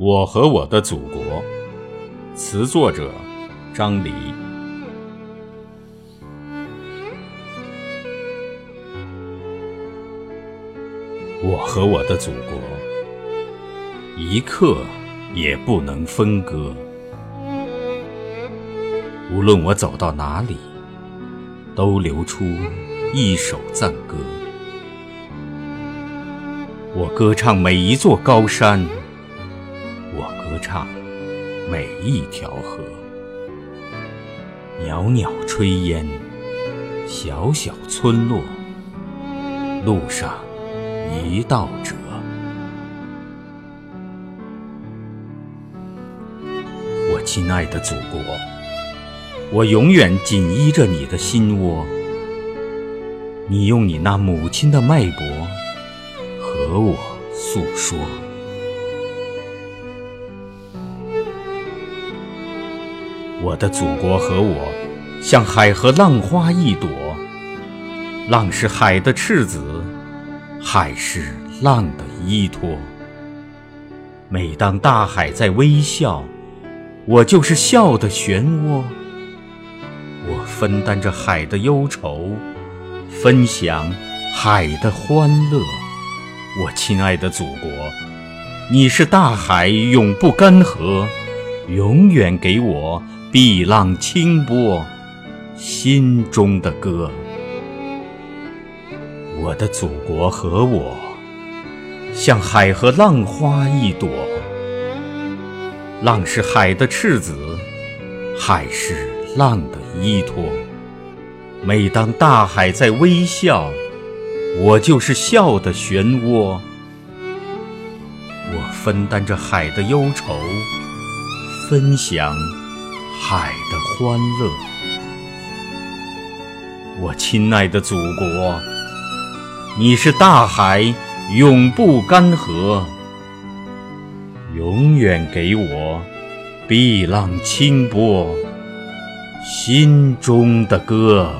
我和我的祖国，词作者张黎。我和我的祖国，一刻也不能分割。无论我走到哪里，都流出一首赞歌。我歌唱每一座高山。唱每一条河，袅袅炊烟，小小村落，路上一道辙。我亲爱的祖国，我永远紧依着你的心窝。你用你那母亲的脉搏和我诉说。我的祖国和我，像海和浪花一朵。浪是海的赤子，海是浪的依托。每当大海在微笑，我就是笑的漩涡。我分担着海的忧愁，分享海的欢乐。我亲爱的祖国，你是大海永不干涸，永远给我。碧浪清波，心中的歌。我的祖国和我，像海和浪花一朵。浪是海的赤子，海是浪的依托。每当大海在微笑，我就是笑的漩涡。我分担着海的忧愁，分享。海的欢乐，我亲爱的祖国，你是大海永不干涸，永远给我碧浪清波，心中的歌。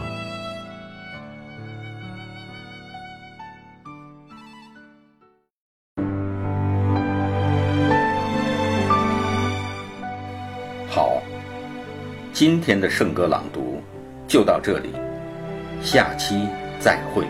好今天的圣歌朗读就到这里，下期再会。